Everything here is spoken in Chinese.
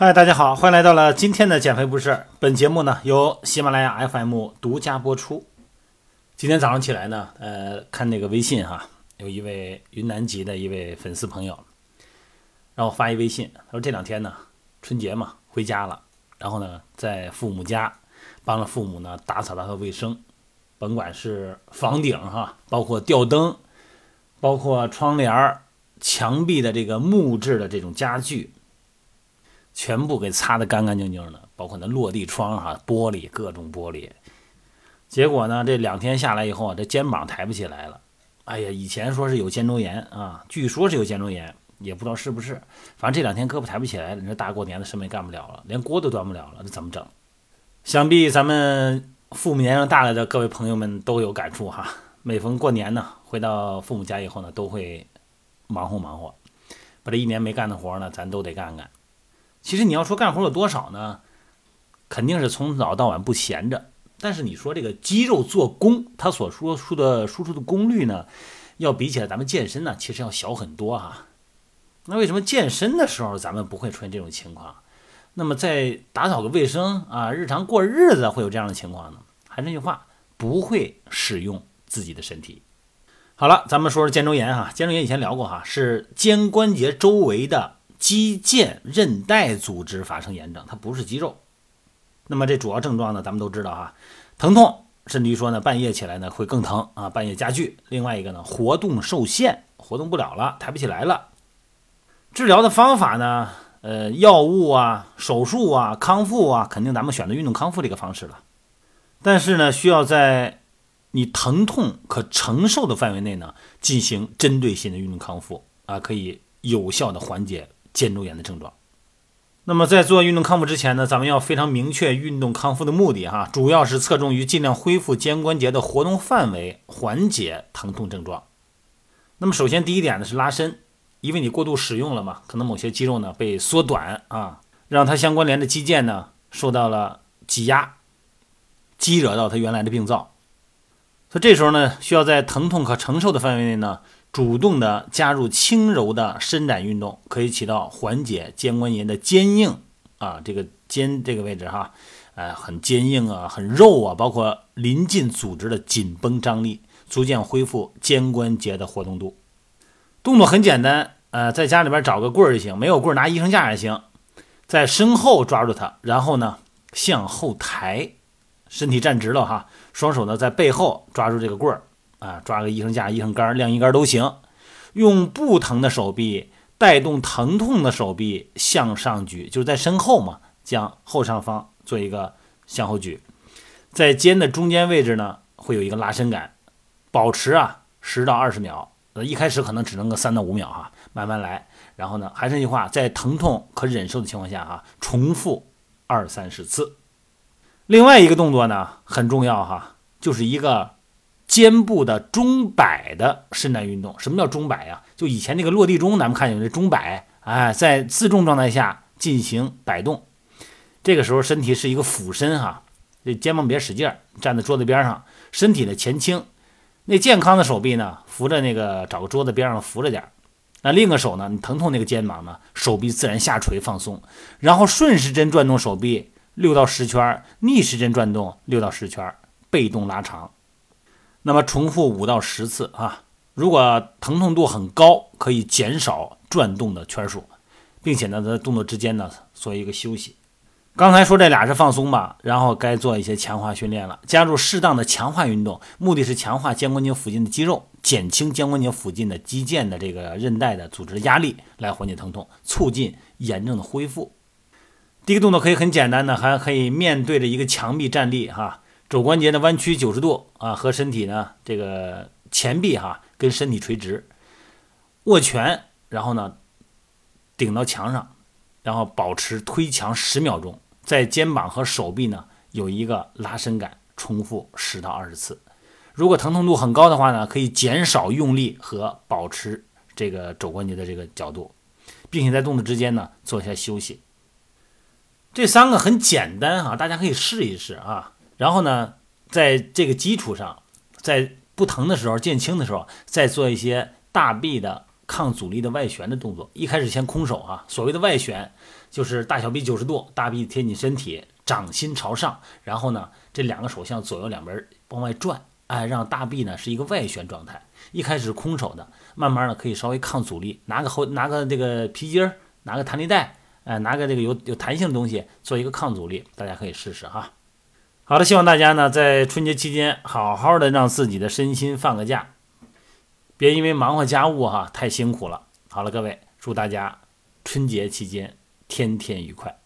嗨，大家好，欢迎来到了今天的减肥不是。本节目呢由喜马拉雅 FM 独家播出。今天早上起来呢，呃，看那个微信哈，有一位云南籍的一位粉丝朋友，让我发一微信，他说这两天呢，春节嘛，回家了，然后呢，在父母家帮了父母呢打扫打扫卫生，甭管是房顶哈，包括吊灯，包括窗帘儿、墙壁的这个木质的这种家具。全部给擦得干干净净的，包括那落地窗哈，玻璃各种玻璃。结果呢，这两天下来以后啊，这肩膀抬不起来了。哎呀，以前说是有肩周炎啊，据说是有肩周炎，也不知道是不是。反正这两天胳膊抬不起来了，你说大过年的什么也干不了了，连锅都端不了了，这怎么整？想必咱们父母年龄大了的各位朋友们都有感触哈。每逢过年呢，回到父母家以后呢，都会忙活忙活，把这一年没干的活呢，咱都得干干。其实你要说干活有多少呢？肯定是从早到晚不闲着。但是你说这个肌肉做功，它所输出的输出的功率呢，要比起来咱们健身呢，其实要小很多哈。那为什么健身的时候咱们不会出现这种情况？那么在打扫个卫生啊，日常过日子会有这样的情况呢？还是那句话，不会使用自己的身体。好了，咱们说说肩周炎哈。肩周炎以前聊过哈，是肩关节周围的。肌腱韧带组织发生炎症，它不是肌肉。那么这主要症状呢，咱们都知道哈，疼痛，甚至于说呢，半夜起来呢会更疼啊，半夜加剧。另外一个呢，活动受限，活动不了了，抬不起来了。治疗的方法呢，呃，药物啊，手术啊，康复啊，肯定咱们选择运动康复这个方式了。但是呢，需要在你疼痛可承受的范围内呢，进行针对性的运动康复啊，可以有效的缓解。肩周炎的症状。那么在做运动康复之前呢，咱们要非常明确运动康复的目的哈，主要是侧重于尽量恢复肩关节的活动范围，缓解疼痛症状。那么首先第一点呢是拉伸，因为你过度使用了嘛，可能某些肌肉呢被缩短啊，让它相关联的肌腱呢受到了挤压，激惹到它原来的病灶。所以这时候呢，需要在疼痛可承受的范围内呢。主动的加入轻柔的伸展运动，可以起到缓解肩关节的坚硬啊，这个肩这个位置哈，呃，很坚硬啊，很肉啊，包括临近组织的紧绷张力，逐渐恢复肩关节的活动度。动作很简单，呃，在家里边找个棍儿就行，没有棍儿拿医生架也行，在身后抓住它，然后呢向后抬，身体站直了哈，双手呢在背后抓住这个棍儿。啊，抓个医生架、医生杆、晾衣杆都行，用不疼的手臂带动疼痛的手臂向上举，就是在身后嘛，将后上方做一个向后举，在肩的中间位置呢，会有一个拉伸感，保持啊十到二十秒，呃，一开始可能只能个三到五秒哈，慢慢来，然后呢，还是那句话，在疼痛可忍受的情况下哈，重复二三十次。另外一个动作呢很重要哈，就是一个。肩部的钟摆的伸展运动，什么叫钟摆呀？就以前那个落地钟，咱们看见那钟摆，哎，在自重状态下进行摆动。这个时候身体是一个俯身哈，这肩膀别使劲儿，站在桌子边上，身体的前倾。那健康的手臂呢，扶着那个找个桌子边上扶着点儿那另一个手呢，你疼痛那个肩膀呢，手臂自然下垂放松，然后顺时针转动手臂六到十圈，逆时针转动六到十圈，被动拉长。那么重复五到十次啊，如果疼痛度很高，可以减少转动的圈数，并且呢，在动作之间呢做一个休息。刚才说这俩是放松吧，然后该做一些强化训练了，加入适当的强化运动，目的是强化肩关节附近的肌肉，减轻肩关节附近的肌腱的这个韧带的组织压力，来缓解疼痛，促进炎症的恢复。第一个动作可以很简单的，还可以面对着一个墙壁站立哈。肘关节的弯曲九十度啊，和身体呢这个前臂哈跟身体垂直，握拳，然后呢顶到墙上，然后保持推墙十秒钟，在肩膀和手臂呢有一个拉伸感，重复十到二十次。如果疼痛度很高的话呢，可以减少用力和保持这个肘关节的这个角度，并且在动作之间呢做一下休息。这三个很简单哈，大家可以试一试啊。然后呢，在这个基础上，在不疼的时候、减轻的时候，再做一些大臂的抗阻力的外旋的动作。一开始先空手啊，所谓的外旋，就是大小臂九十度，大臂贴紧身体，掌心朝上，然后呢，这两个手向左右两边往外转，哎，让大臂呢是一个外旋状态。一开始空手的，慢慢的可以稍微抗阻力，拿个后拿个这个皮筋儿，拿个弹力带，哎，拿个这个有有弹性的东西做一个抗阻力，大家可以试试哈。好的，希望大家呢在春节期间好好的让自己的身心放个假，别因为忙活家务哈太辛苦了。好了，各位，祝大家春节期间天天愉快。